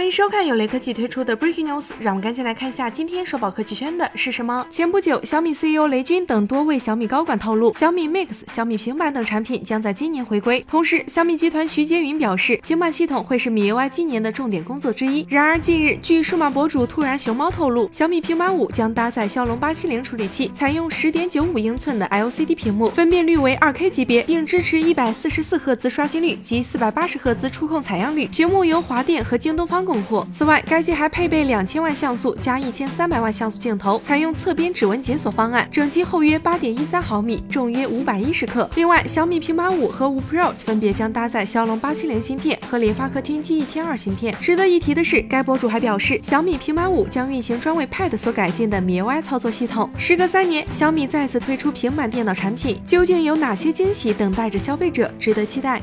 欢迎收看由雷科技推出的 Breaking News，让我们赶紧来看一下今天首宝科技圈的是什么。前不久，小米 CEO 雷军等多位小米高管透露，小米 Mix、小米平板等产品将在今年回归。同时，小米集团徐杰云表示，平板系统会是米 UI 今年的重点工作之一。然而，近日据数码博主突然熊猫透露，小米平板五将搭载骁龙八七零处理器，采用十点九五英寸的 LCD 屏幕，分辨率为二 K 级别，并支持一百四十四赫兹刷新率及四百八十赫兹触控采样率。屏幕由华电和京东方。供货。此外，该机还配备两千万像素加一千三百万像素镜头，采用侧边指纹解锁方案，整机厚约八点一三毫米，重约五百一十克。另外，小米平板五和五 Pro 分别将搭载骁龙八七零芯片和联发科天玑一千二芯片。值得一提的是，该博主还表示，小米平板五将运行专为 Pad 所改进的 MIUI 操作系统。时隔三年，小米再次推出平板电脑产品，究竟有哪些惊喜等待着消费者？值得期待。